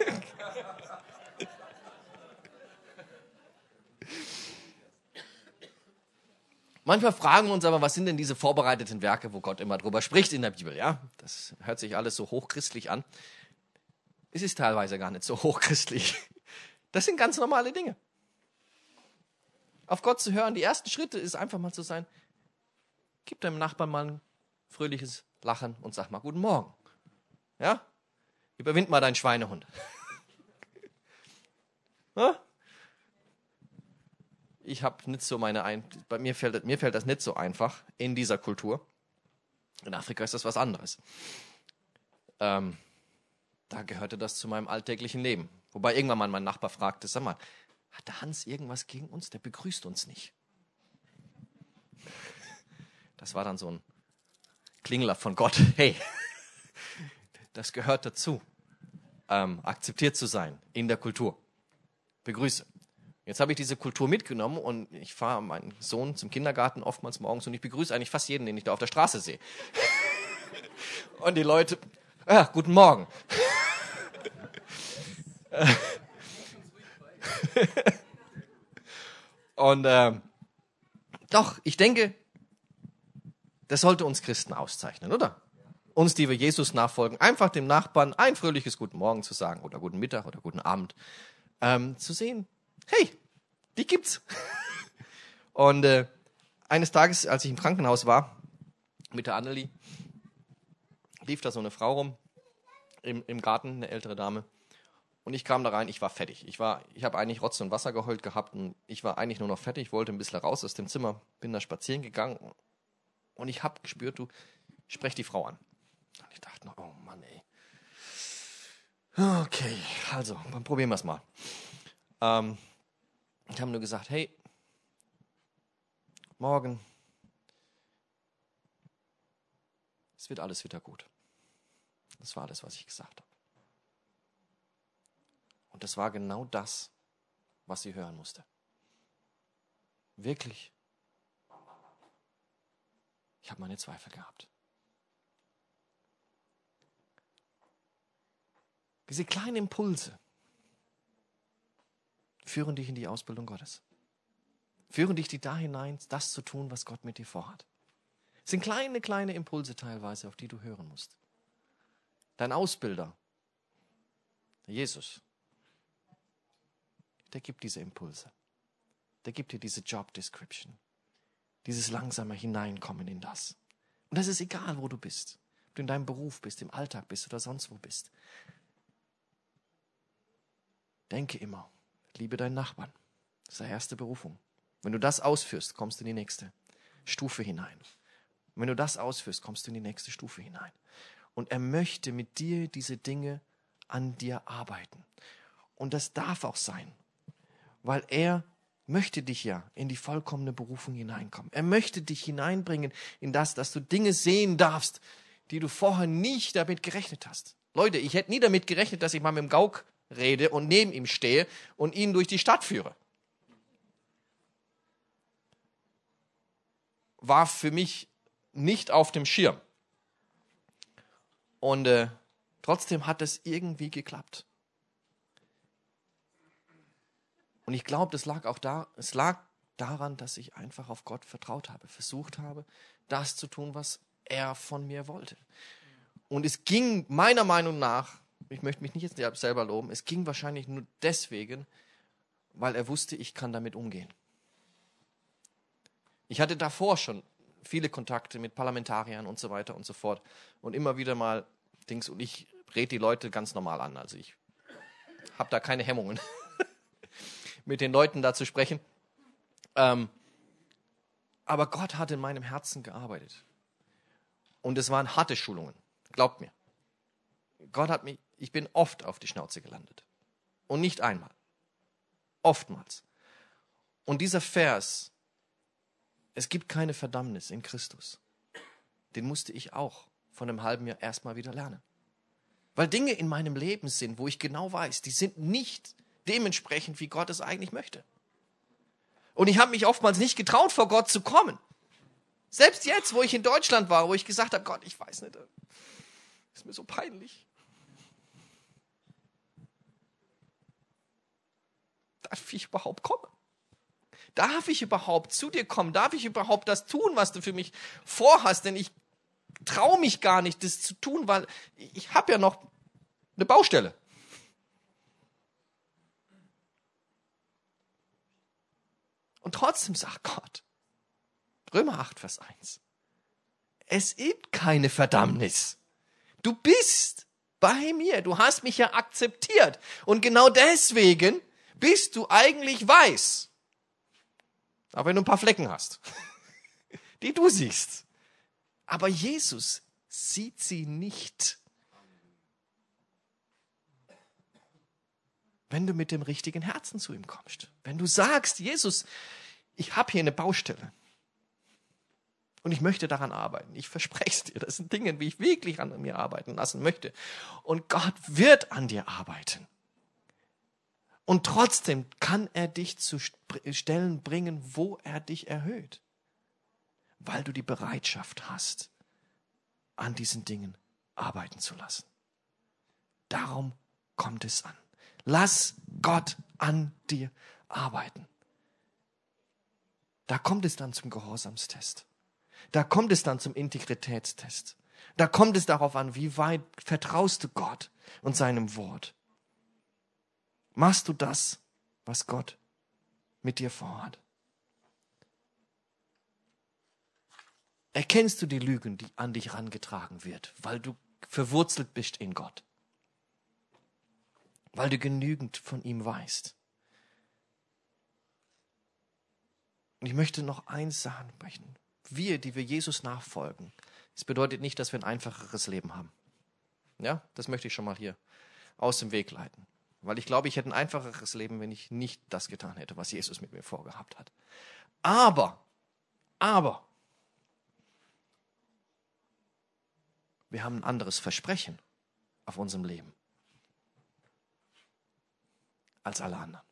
Manchmal fragen wir uns aber, was sind denn diese vorbereiteten Werke, wo Gott immer drüber spricht in der Bibel, ja? Das hört sich alles so hochchristlich an. Es ist teilweise gar nicht so hochchristlich. Das sind ganz normale Dinge. Auf Gott zu hören, die ersten Schritte ist einfach mal zu sein, gib deinem Nachbarn mal ein fröhliches Lachen und sag mal guten Morgen. Ja? Überwind mal deinen Schweinehund. ich habe nicht so meine, ein bei mir fällt, mir fällt das nicht so einfach in dieser Kultur. In Afrika ist das was anderes. Ähm, da gehörte das zu meinem alltäglichen Leben. Wobei irgendwann mal mein Nachbar fragte, sag mal, hat der Hans irgendwas gegen uns? Der begrüßt uns nicht. Das war dann so ein Klingler von Gott. Hey, das gehört dazu, ähm, akzeptiert zu sein in der Kultur. Begrüße. Jetzt habe ich diese Kultur mitgenommen und ich fahre meinen Sohn zum Kindergarten oftmals morgens und ich begrüße eigentlich fast jeden, den ich da auf der Straße sehe. und die Leute, ja, guten Morgen. und ähm, doch, ich denke, das sollte uns Christen auszeichnen, oder? Uns, die wir Jesus nachfolgen, einfach dem Nachbarn ein fröhliches Guten Morgen zu sagen oder guten Mittag oder guten Abend, ähm, zu sehen, hey, die gibt's. Und äh, eines Tages, als ich im Krankenhaus war, mit der Annelie, lief da so eine Frau rum im, im Garten, eine ältere Dame. Und ich kam da rein, ich war fertig. Ich war, ich habe eigentlich Rotz und Wasser geheult gehabt und ich war eigentlich nur noch fertig, wollte ein bisschen raus aus dem Zimmer, bin da spazieren gegangen und ich habe gespürt, du sprech die Frau an. Und ich dachte noch, oh Mann, ey. Okay, also, dann probieren wir es mal. Ähm, ich habe nur gesagt, hey, morgen, es wird alles wieder gut. Das war alles, was ich gesagt habe. Und das war genau das, was sie hören musste. Wirklich. Ich habe meine Zweifel gehabt. Diese kleinen Impulse führen dich in die Ausbildung Gottes. Führen dich da hinein, das zu tun, was Gott mit dir vorhat. Es sind kleine, kleine Impulse teilweise, auf die du hören musst. Dein Ausbilder, Jesus, der gibt diese Impulse. Der gibt dir diese Job Description. Dieses langsame Hineinkommen in das. Und das ist egal, wo du bist. Ob du in deinem Beruf bist, im Alltag bist oder sonst wo bist. Denke immer, liebe deinen Nachbarn. Das ist die erste Berufung. Wenn du das ausführst, kommst du in die nächste Stufe hinein. Und wenn du das ausführst, kommst du in die nächste Stufe hinein. Und er möchte mit dir diese Dinge an dir arbeiten. Und das darf auch sein, weil er möchte dich ja in die vollkommene Berufung hineinkommen. Er möchte dich hineinbringen in das, dass du Dinge sehen darfst, die du vorher nicht damit gerechnet hast. Leute, ich hätte nie damit gerechnet, dass ich mal mit dem Gauk rede und neben ihm stehe und ihn durch die Stadt führe. War für mich nicht auf dem Schirm. Und äh, trotzdem hat es irgendwie geklappt. Und ich glaube, das lag auch da, es lag daran, dass ich einfach auf Gott vertraut habe, versucht habe, das zu tun, was er von mir wollte. Und es ging meiner Meinung nach ich möchte mich nicht jetzt selber loben, es ging wahrscheinlich nur deswegen, weil er wusste, ich kann damit umgehen. Ich hatte davor schon viele Kontakte mit Parlamentariern und so weiter und so fort und immer wieder mal Dings und ich rede die Leute ganz normal an. Also ich habe da keine Hemmungen, mit den Leuten da zu sprechen. Ähm, aber Gott hat in meinem Herzen gearbeitet. Und es waren harte Schulungen, glaubt mir. Gott hat mich ich bin oft auf die Schnauze gelandet. Und nicht einmal. Oftmals. Und dieser Vers, es gibt keine Verdammnis in Christus, den musste ich auch von einem halben Jahr erstmal wieder lernen. Weil Dinge in meinem Leben sind, wo ich genau weiß, die sind nicht dementsprechend, wie Gott es eigentlich möchte. Und ich habe mich oftmals nicht getraut, vor Gott zu kommen. Selbst jetzt, wo ich in Deutschland war, wo ich gesagt habe, Gott, ich weiß nicht, ist mir so peinlich. darf ich überhaupt kommen? Darf ich überhaupt zu dir kommen? Darf ich überhaupt das tun, was du für mich vorhast? Denn ich traue mich gar nicht, das zu tun, weil ich habe ja noch eine Baustelle. Und trotzdem sagt Gott, Römer 8, Vers 1, es ist keine Verdammnis. Du bist bei mir, du hast mich ja akzeptiert. Und genau deswegen bist du eigentlich weiß, Aber wenn du ein paar Flecken hast, die du siehst. Aber Jesus sieht sie nicht. Wenn du mit dem richtigen Herzen zu ihm kommst. Wenn du sagst, Jesus, ich habe hier eine Baustelle. Und ich möchte daran arbeiten. Ich verspreche es dir. Das sind Dinge, wie ich wirklich an mir arbeiten lassen möchte. Und Gott wird an dir arbeiten. Und trotzdem kann er dich zu Stellen bringen, wo er dich erhöht. Weil du die Bereitschaft hast, an diesen Dingen arbeiten zu lassen. Darum kommt es an. Lass Gott an dir arbeiten. Da kommt es dann zum Gehorsamstest. Da kommt es dann zum Integritätstest. Da kommt es darauf an, wie weit vertraust du Gott und seinem Wort. Machst du das, was Gott mit dir vorhat? Erkennst du die Lügen, die an dich herangetragen wird, weil du verwurzelt bist in Gott? Weil du genügend von ihm weißt? Und ich möchte noch eins sagen, wir, die wir Jesus nachfolgen, es bedeutet nicht, dass wir ein einfacheres Leben haben. Ja, das möchte ich schon mal hier aus dem Weg leiten. Weil ich glaube, ich hätte ein einfacheres Leben, wenn ich nicht das getan hätte, was Jesus mit mir vorgehabt hat. Aber, aber, wir haben ein anderes Versprechen auf unserem Leben als alle anderen.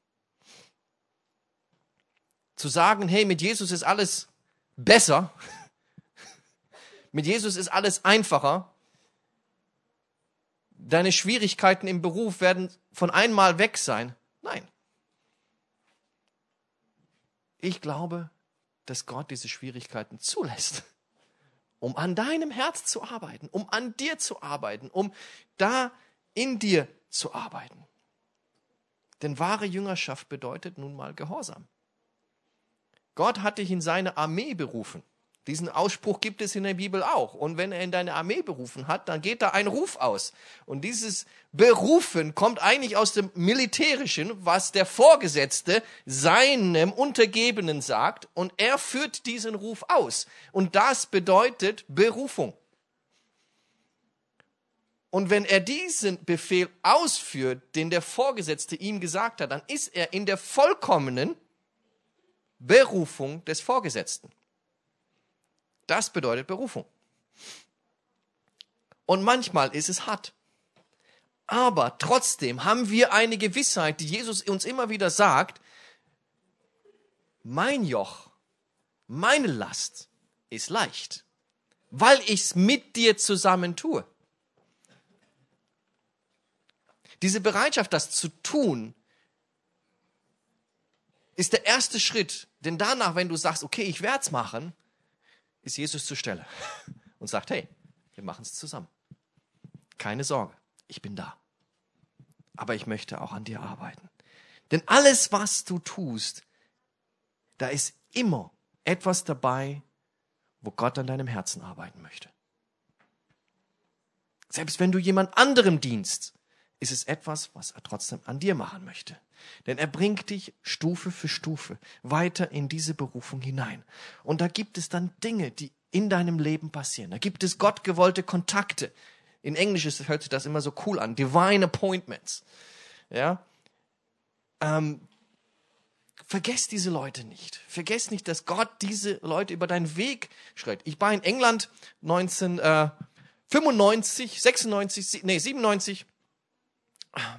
Zu sagen, hey, mit Jesus ist alles besser. Mit Jesus ist alles einfacher. Deine Schwierigkeiten im Beruf werden von einmal weg sein. Nein. Ich glaube, dass Gott diese Schwierigkeiten zulässt, um an deinem Herz zu arbeiten, um an dir zu arbeiten, um da in dir zu arbeiten. Denn wahre Jüngerschaft bedeutet nun mal Gehorsam. Gott hat dich in seine Armee berufen. Diesen Ausspruch gibt es in der Bibel auch. Und wenn er in deine Armee berufen hat, dann geht da ein Ruf aus. Und dieses Berufen kommt eigentlich aus dem Militärischen, was der Vorgesetzte seinem Untergebenen sagt. Und er führt diesen Ruf aus. Und das bedeutet Berufung. Und wenn er diesen Befehl ausführt, den der Vorgesetzte ihm gesagt hat, dann ist er in der vollkommenen Berufung des Vorgesetzten. Das bedeutet Berufung. Und manchmal ist es hart. Aber trotzdem haben wir eine Gewissheit, die Jesus uns immer wieder sagt, mein Joch, meine Last ist leicht, weil ich es mit dir zusammen tue. Diese Bereitschaft, das zu tun, ist der erste Schritt. Denn danach, wenn du sagst, okay, ich werde es machen, ist Jesus zur Stelle und sagt, hey, wir machen es zusammen. Keine Sorge, ich bin da. Aber ich möchte auch an dir arbeiten. Denn alles, was du tust, da ist immer etwas dabei, wo Gott an deinem Herzen arbeiten möchte. Selbst wenn du jemand anderem dienst, ist es etwas, was er trotzdem an dir machen möchte. Denn er bringt dich Stufe für Stufe weiter in diese Berufung hinein. Und da gibt es dann Dinge, die in deinem Leben passieren. Da gibt es gottgewollte Kontakte. In Englisch hört sich das immer so cool an. Divine Appointments. Ja. Ähm, vergesst diese Leute nicht. Vergesst nicht, dass Gott diese Leute über deinen Weg schreibt. Ich war in England 1995, 96, nee, 97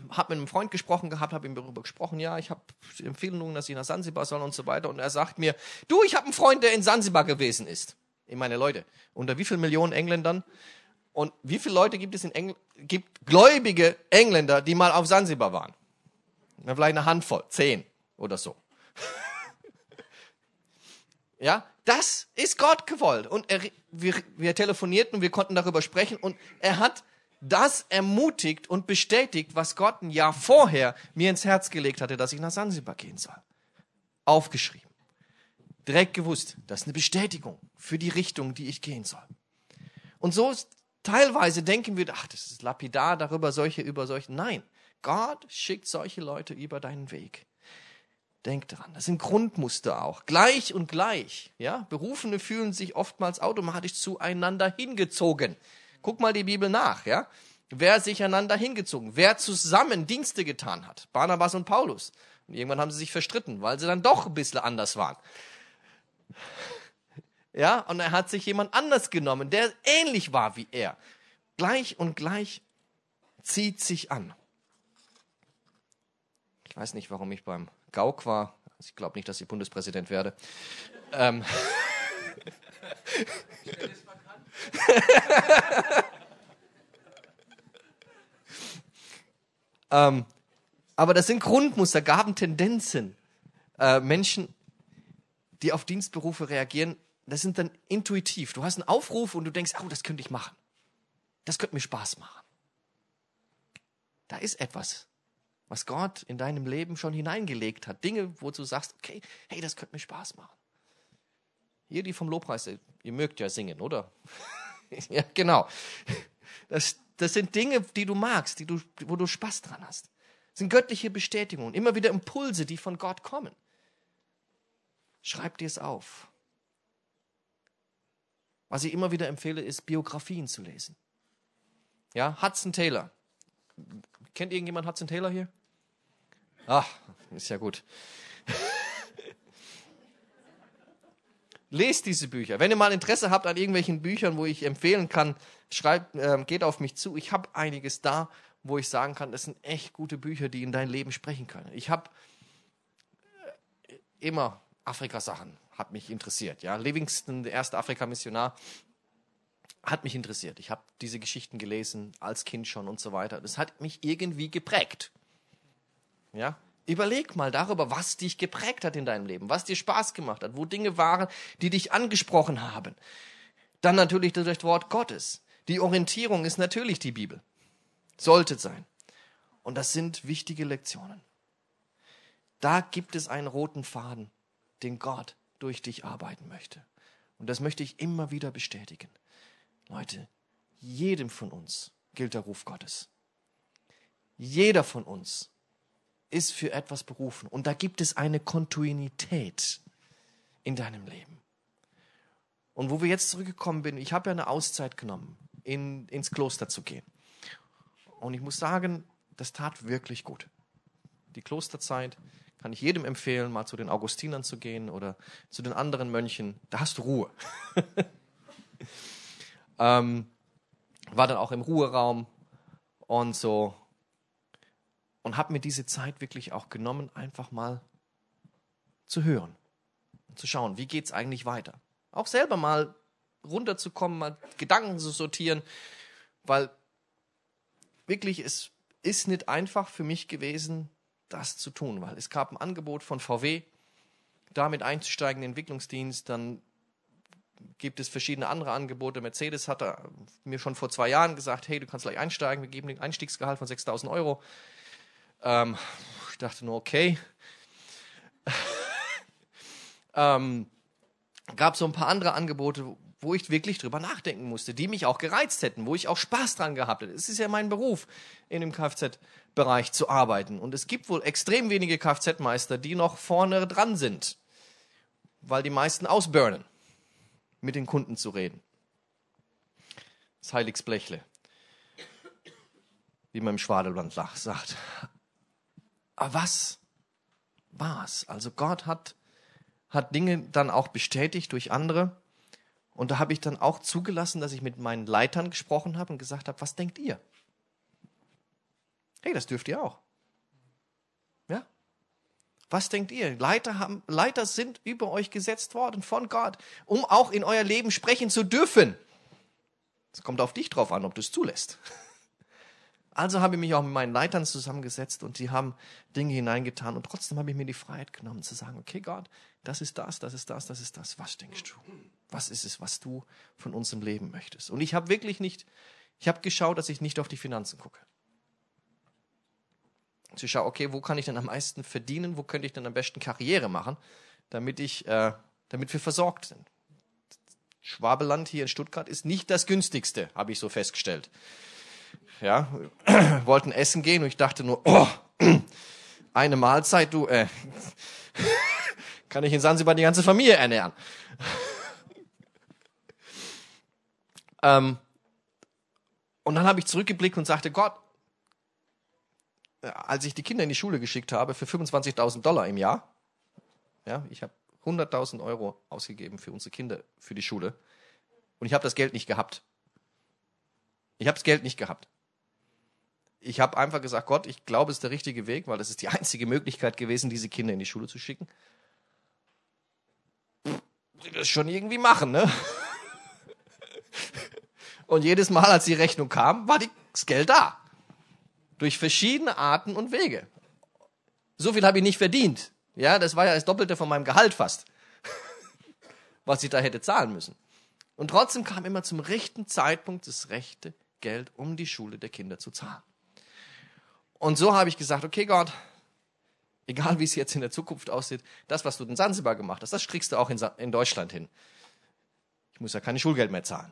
habe mit einem Freund gesprochen gehabt, habe ihm darüber gesprochen, ja, ich habe Empfehlungen, dass ich nach Sansibar soll und so weiter. Und er sagt mir, du, ich habe einen Freund, der in Sansibar gewesen ist. Ich meine, Leute, unter wie vielen Millionen Engländern und wie viele Leute gibt es in England, gibt gläubige Engländer, die mal auf Sansibar waren? Na, vielleicht eine Handvoll, zehn oder so. ja, das ist Gott gewollt. Und er, wir, wir telefonierten und wir konnten darüber sprechen und er hat das ermutigt und bestätigt, was Gott ein Jahr vorher mir ins Herz gelegt hatte, dass ich nach Sansibar gehen soll. Aufgeschrieben. Direkt gewusst, das ist eine Bestätigung für die Richtung, die ich gehen soll. Und so teilweise denken wir, ach, das ist lapidar darüber, solche über solche. Nein, Gott schickt solche Leute über deinen Weg. Denk dran. Das sind Grundmuster auch. Gleich und gleich. Ja? Berufene fühlen sich oftmals automatisch zueinander hingezogen. Guck mal die Bibel nach. Ja? Wer sich einander hingezogen, wer zusammen Dienste getan hat. Barnabas und Paulus. Und irgendwann haben sie sich verstritten, weil sie dann doch ein bisschen anders waren. Ja, und er hat sich jemand anders genommen, der ähnlich war wie er. Gleich und gleich zieht sich an. Ich weiß nicht, warum ich beim Gauk war. Also ich glaube nicht, dass ich Bundespräsident werde. Ähm. ähm, aber das sind Grundmuster, Gaben, Tendenzen. Äh, Menschen, die auf Dienstberufe reagieren, das sind dann intuitiv. Du hast einen Aufruf und du denkst, oh, das könnte ich machen. Das könnte mir Spaß machen. Da ist etwas, was Gott in deinem Leben schon hineingelegt hat. Dinge, wo du sagst, okay, hey, das könnte mir Spaß machen. Ihr, die vom Lobpreis, ihr mögt ja singen, oder? ja, genau. Das, das sind Dinge, die du magst, die du, wo du Spaß dran hast. Das sind göttliche Bestätigungen, immer wieder Impulse, die von Gott kommen. Schreib dir es auf. Was ich immer wieder empfehle, ist Biografien zu lesen. Ja, Hudson Taylor. Kennt irgendjemand Hudson Taylor hier? Ach, ist ja gut. Lest diese Bücher. Wenn ihr mal Interesse habt an irgendwelchen Büchern, wo ich empfehlen kann, schreibt, äh, geht auf mich zu. Ich habe einiges da, wo ich sagen kann, das sind echt gute Bücher, die in dein Leben sprechen können. Ich habe äh, immer Afrika-Sachen, hat mich interessiert. Ja, Livingston, der erste Afrika-Missionar, hat mich interessiert. Ich habe diese Geschichten gelesen, als Kind schon und so weiter. Das hat mich irgendwie geprägt. Ja, Überleg mal darüber, was dich geprägt hat in deinem Leben, was dir Spaß gemacht hat, wo Dinge waren, die dich angesprochen haben. Dann natürlich das Wort Gottes. Die Orientierung ist natürlich die Bibel. Sollte sein. Und das sind wichtige Lektionen. Da gibt es einen roten Faden, den Gott durch dich arbeiten möchte. Und das möchte ich immer wieder bestätigen. Leute, jedem von uns gilt der Ruf Gottes. Jeder von uns ist für etwas berufen. Und da gibt es eine Kontinuität in deinem Leben. Und wo wir jetzt zurückgekommen sind, ich habe ja eine Auszeit genommen, in, ins Kloster zu gehen. Und ich muss sagen, das tat wirklich gut. Die Klosterzeit kann ich jedem empfehlen, mal zu den Augustinern zu gehen oder zu den anderen Mönchen. Da hast du Ruhe. ähm, war dann auch im Ruheraum und so und habe mir diese Zeit wirklich auch genommen, einfach mal zu hören und zu schauen, wie geht es eigentlich weiter. Auch selber mal runterzukommen, mal Gedanken zu sortieren, weil wirklich es ist nicht einfach für mich gewesen, das zu tun, weil es gab ein Angebot von VW, damit einzusteigen in den Entwicklungsdienst, dann gibt es verschiedene andere Angebote. Mercedes hat mir schon vor zwei Jahren gesagt, hey, du kannst gleich einsteigen, wir geben den Einstiegsgehalt von 6.000 Euro. Ähm, ich dachte nur, okay. ähm, gab so ein paar andere Angebote, wo ich wirklich drüber nachdenken musste, die mich auch gereizt hätten, wo ich auch Spaß dran gehabt hätte. Es ist ja mein Beruf, in dem Kfz-Bereich zu arbeiten. Und es gibt wohl extrem wenige Kfz-Meister, die noch vorne dran sind, weil die meisten ausburnen, mit den Kunden zu reden. Das Heiligsblechle, wie man im Schwadeland sagt. Aber was war's? Also Gott hat, hat Dinge dann auch bestätigt durch andere. Und da habe ich dann auch zugelassen, dass ich mit meinen Leitern gesprochen habe und gesagt habe, was denkt ihr? Hey, das dürft ihr auch. Ja? Was denkt ihr? Leiter, haben, Leiter sind über euch gesetzt worden von Gott, um auch in euer Leben sprechen zu dürfen. Es kommt auf dich drauf an, ob du es zulässt. Also habe ich mich auch mit meinen Leitern zusammengesetzt und die haben Dinge hineingetan und trotzdem habe ich mir die Freiheit genommen zu sagen, okay Gott, das ist das, das ist das, das ist das. Was denkst du? Was ist es, was du von unserem Leben möchtest? Und ich habe wirklich nicht, ich habe geschaut, dass ich nicht auf die Finanzen gucke. Ich schaue, okay, wo kann ich denn am meisten verdienen? Wo könnte ich denn am besten Karriere machen, damit ich, äh, damit wir versorgt sind? Schwabeland hier in Stuttgart ist nicht das günstigste, habe ich so festgestellt ja, wollten essen gehen und ich dachte nur, oh, eine Mahlzeit, du, äh, kann ich in Sansibar die ganze Familie ernähren. ähm, und dann habe ich zurückgeblickt und sagte, Gott, äh, als ich die Kinder in die Schule geschickt habe für 25.000 Dollar im Jahr, ja, ich habe 100.000 Euro ausgegeben für unsere Kinder für die Schule und ich habe das Geld nicht gehabt. Ich habe das Geld nicht gehabt. Ich habe einfach gesagt, Gott, ich glaube, es ist der richtige Weg, weil das ist die einzige Möglichkeit gewesen, diese Kinder in die Schule zu schicken. Ich das schon irgendwie machen, ne? Und jedes Mal, als die Rechnung kam, war das Geld da. Durch verschiedene Arten und Wege. So viel habe ich nicht verdient. Ja, das war ja das Doppelte von meinem Gehalt fast. Was ich da hätte zahlen müssen. Und trotzdem kam immer zum rechten Zeitpunkt das rechte Geld, um die Schule der Kinder zu zahlen. Und so habe ich gesagt, okay Gott, egal wie es jetzt in der Zukunft aussieht, das, was du in Sansibar gemacht hast, das kriegst du auch in, in Deutschland hin. Ich muss ja keine Schulgeld mehr zahlen.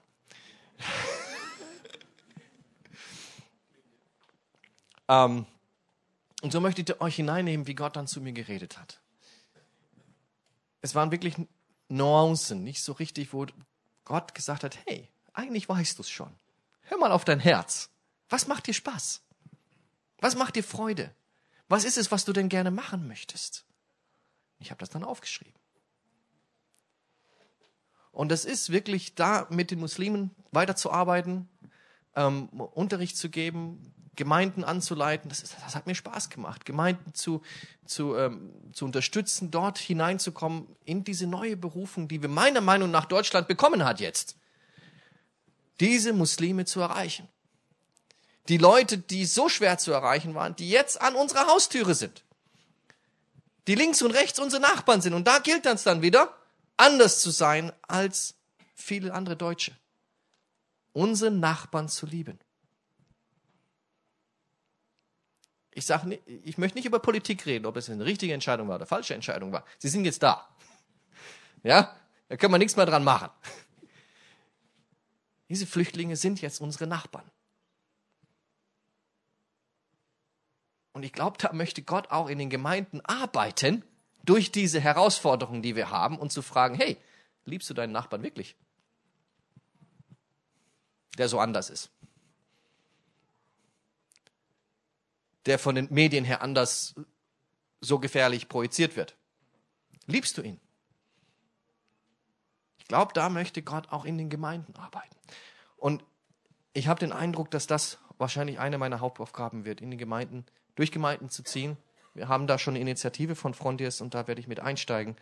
ähm, und so möchte ich euch hineinnehmen, wie Gott dann zu mir geredet hat. Es waren wirklich Nuancen, nicht so richtig, wo Gott gesagt hat, hey, eigentlich weißt du es schon. Hör mal auf dein Herz. Was macht dir Spaß? Was macht dir Freude? Was ist es, was du denn gerne machen möchtest? Ich habe das dann aufgeschrieben. Und das ist wirklich da mit den Muslimen weiterzuarbeiten, ähm, Unterricht zu geben, Gemeinden anzuleiten. Das, ist, das hat mir Spaß gemacht, Gemeinden zu, zu, ähm, zu unterstützen, dort hineinzukommen in diese neue Berufung, die wir meiner Meinung nach Deutschland bekommen hat jetzt. Diese Muslime zu erreichen. Die Leute, die so schwer zu erreichen waren, die jetzt an unserer Haustüre sind. Die links und rechts unsere Nachbarn sind. Und da gilt das dann wieder, anders zu sein als viele andere Deutsche. Unsere Nachbarn zu lieben. Ich sage, ich möchte nicht über Politik reden, ob es eine richtige Entscheidung war oder falsche Entscheidung war. Sie sind jetzt da. Ja, da können wir nichts mehr dran machen. Diese Flüchtlinge sind jetzt unsere Nachbarn. Und ich glaube, da möchte Gott auch in den Gemeinden arbeiten, durch diese Herausforderungen, die wir haben, und zu fragen, hey, liebst du deinen Nachbarn wirklich? Der so anders ist. Der von den Medien her anders so gefährlich projiziert wird. Liebst du ihn? Ich glaube, da möchte Gott auch in den Gemeinden arbeiten. Und ich habe den Eindruck, dass das wahrscheinlich eine meiner Hauptaufgaben wird, in den Gemeinden durch Gemeinden zu ziehen. Wir haben da schon eine Initiative von Frontiers und da werde ich mit einsteigen,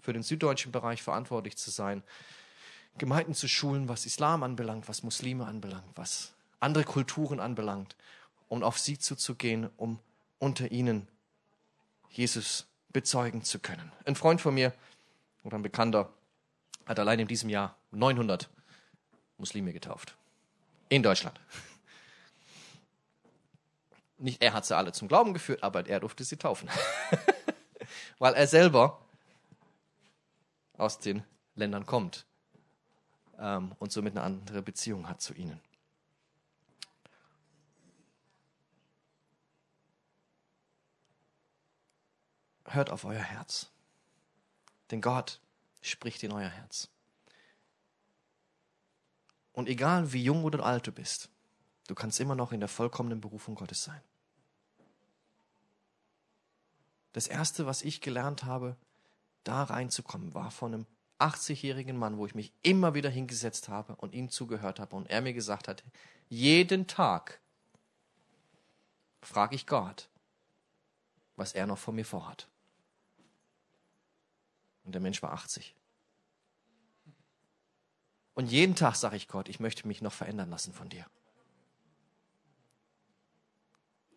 für den süddeutschen Bereich verantwortlich zu sein. Gemeinden zu schulen, was Islam anbelangt, was Muslime anbelangt, was andere Kulturen anbelangt, um auf sie zuzugehen, um unter ihnen Jesus bezeugen zu können. Ein Freund von mir oder ein Bekannter hat allein in diesem Jahr 900 Muslime getauft. In Deutschland. Nicht er hat sie alle zum Glauben geführt, aber er durfte sie taufen. Weil er selber aus den Ländern kommt ähm, und somit eine andere Beziehung hat zu ihnen. Hört auf euer Herz. Denn Gott spricht in euer Herz. Und egal wie jung oder alt du bist, Du kannst immer noch in der vollkommenen Berufung Gottes sein. Das Erste, was ich gelernt habe, da reinzukommen, war von einem 80-jährigen Mann, wo ich mich immer wieder hingesetzt habe und ihm zugehört habe und er mir gesagt hat, jeden Tag frage ich Gott, was er noch von mir vorhat. Und der Mensch war 80. Und jeden Tag sage ich Gott, ich möchte mich noch verändern lassen von dir.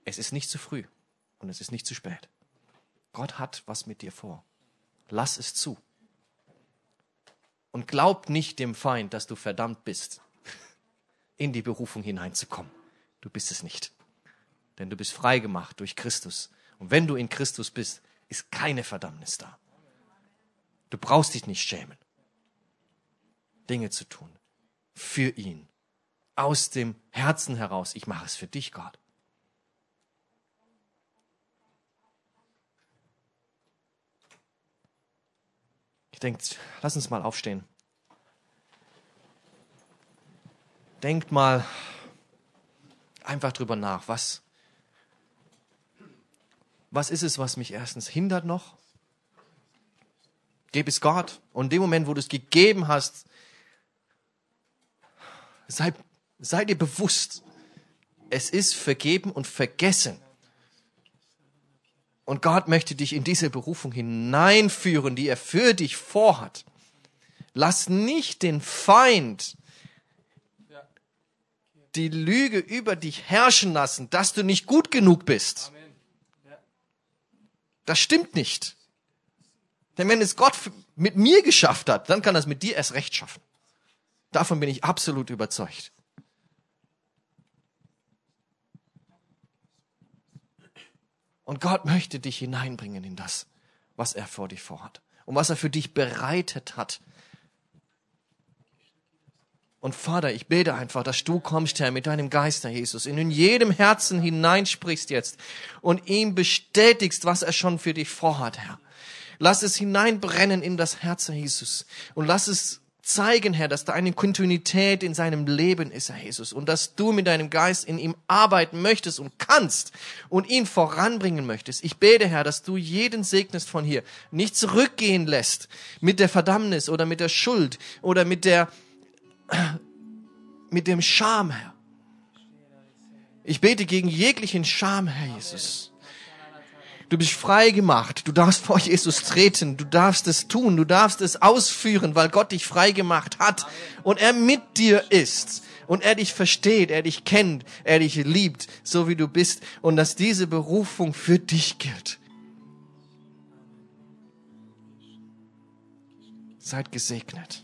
Es ist nicht zu früh und es ist nicht zu spät. Gott hat was mit dir vor. Lass es zu. Und glaub nicht dem Feind, dass du verdammt bist, in die Berufung hineinzukommen. Du bist es nicht. Denn du bist frei gemacht durch Christus. Und wenn du in Christus bist, ist keine Verdammnis da. Du brauchst dich nicht schämen, Dinge zu tun. Für ihn. Aus dem Herzen heraus. Ich mache es für dich, Gott. Ich denke, lass uns mal aufstehen. Denkt mal einfach drüber nach, was, was ist es, was mich erstens hindert noch? Gebe es Gott. Und in dem Moment, wo du es gegeben hast, sei, sei dir bewusst, es ist vergeben und vergessen. Und Gott möchte dich in diese Berufung hineinführen, die er für dich vorhat. Lass nicht den Feind die Lüge über dich herrschen lassen, dass du nicht gut genug bist. Das stimmt nicht. Denn wenn es Gott mit mir geschafft hat, dann kann er es mit dir erst recht schaffen. Davon bin ich absolut überzeugt. Und Gott möchte dich hineinbringen in das, was er vor dich vorhat und was er für dich bereitet hat. Und Vater, ich bete einfach, dass du kommst, Herr, mit deinem Geist, Herr Jesus, in jedem Herzen hineinsprichst jetzt und ihm bestätigst, was er schon für dich vorhat, Herr. Lass es hineinbrennen in das Herz, Herr Jesus. Und lass es zeigen, Herr, dass da eine Kontinuität in seinem Leben ist, Herr Jesus. Und dass du mit deinem Geist in ihm arbeiten möchtest und kannst und ihn voranbringen möchtest. Ich bete, Herr, dass du jeden segnest von hier, nicht zurückgehen lässt mit der Verdammnis oder mit der Schuld oder mit der, mit dem Scham, Herr. Ich bete gegen jeglichen Scham, Herr Jesus. Du bist frei gemacht. Du darfst vor Jesus treten. Du darfst es tun. Du darfst es ausführen, weil Gott dich frei gemacht hat und er mit dir ist und er dich versteht, er dich kennt, er dich liebt, so wie du bist und dass diese Berufung für dich gilt. Seid gesegnet.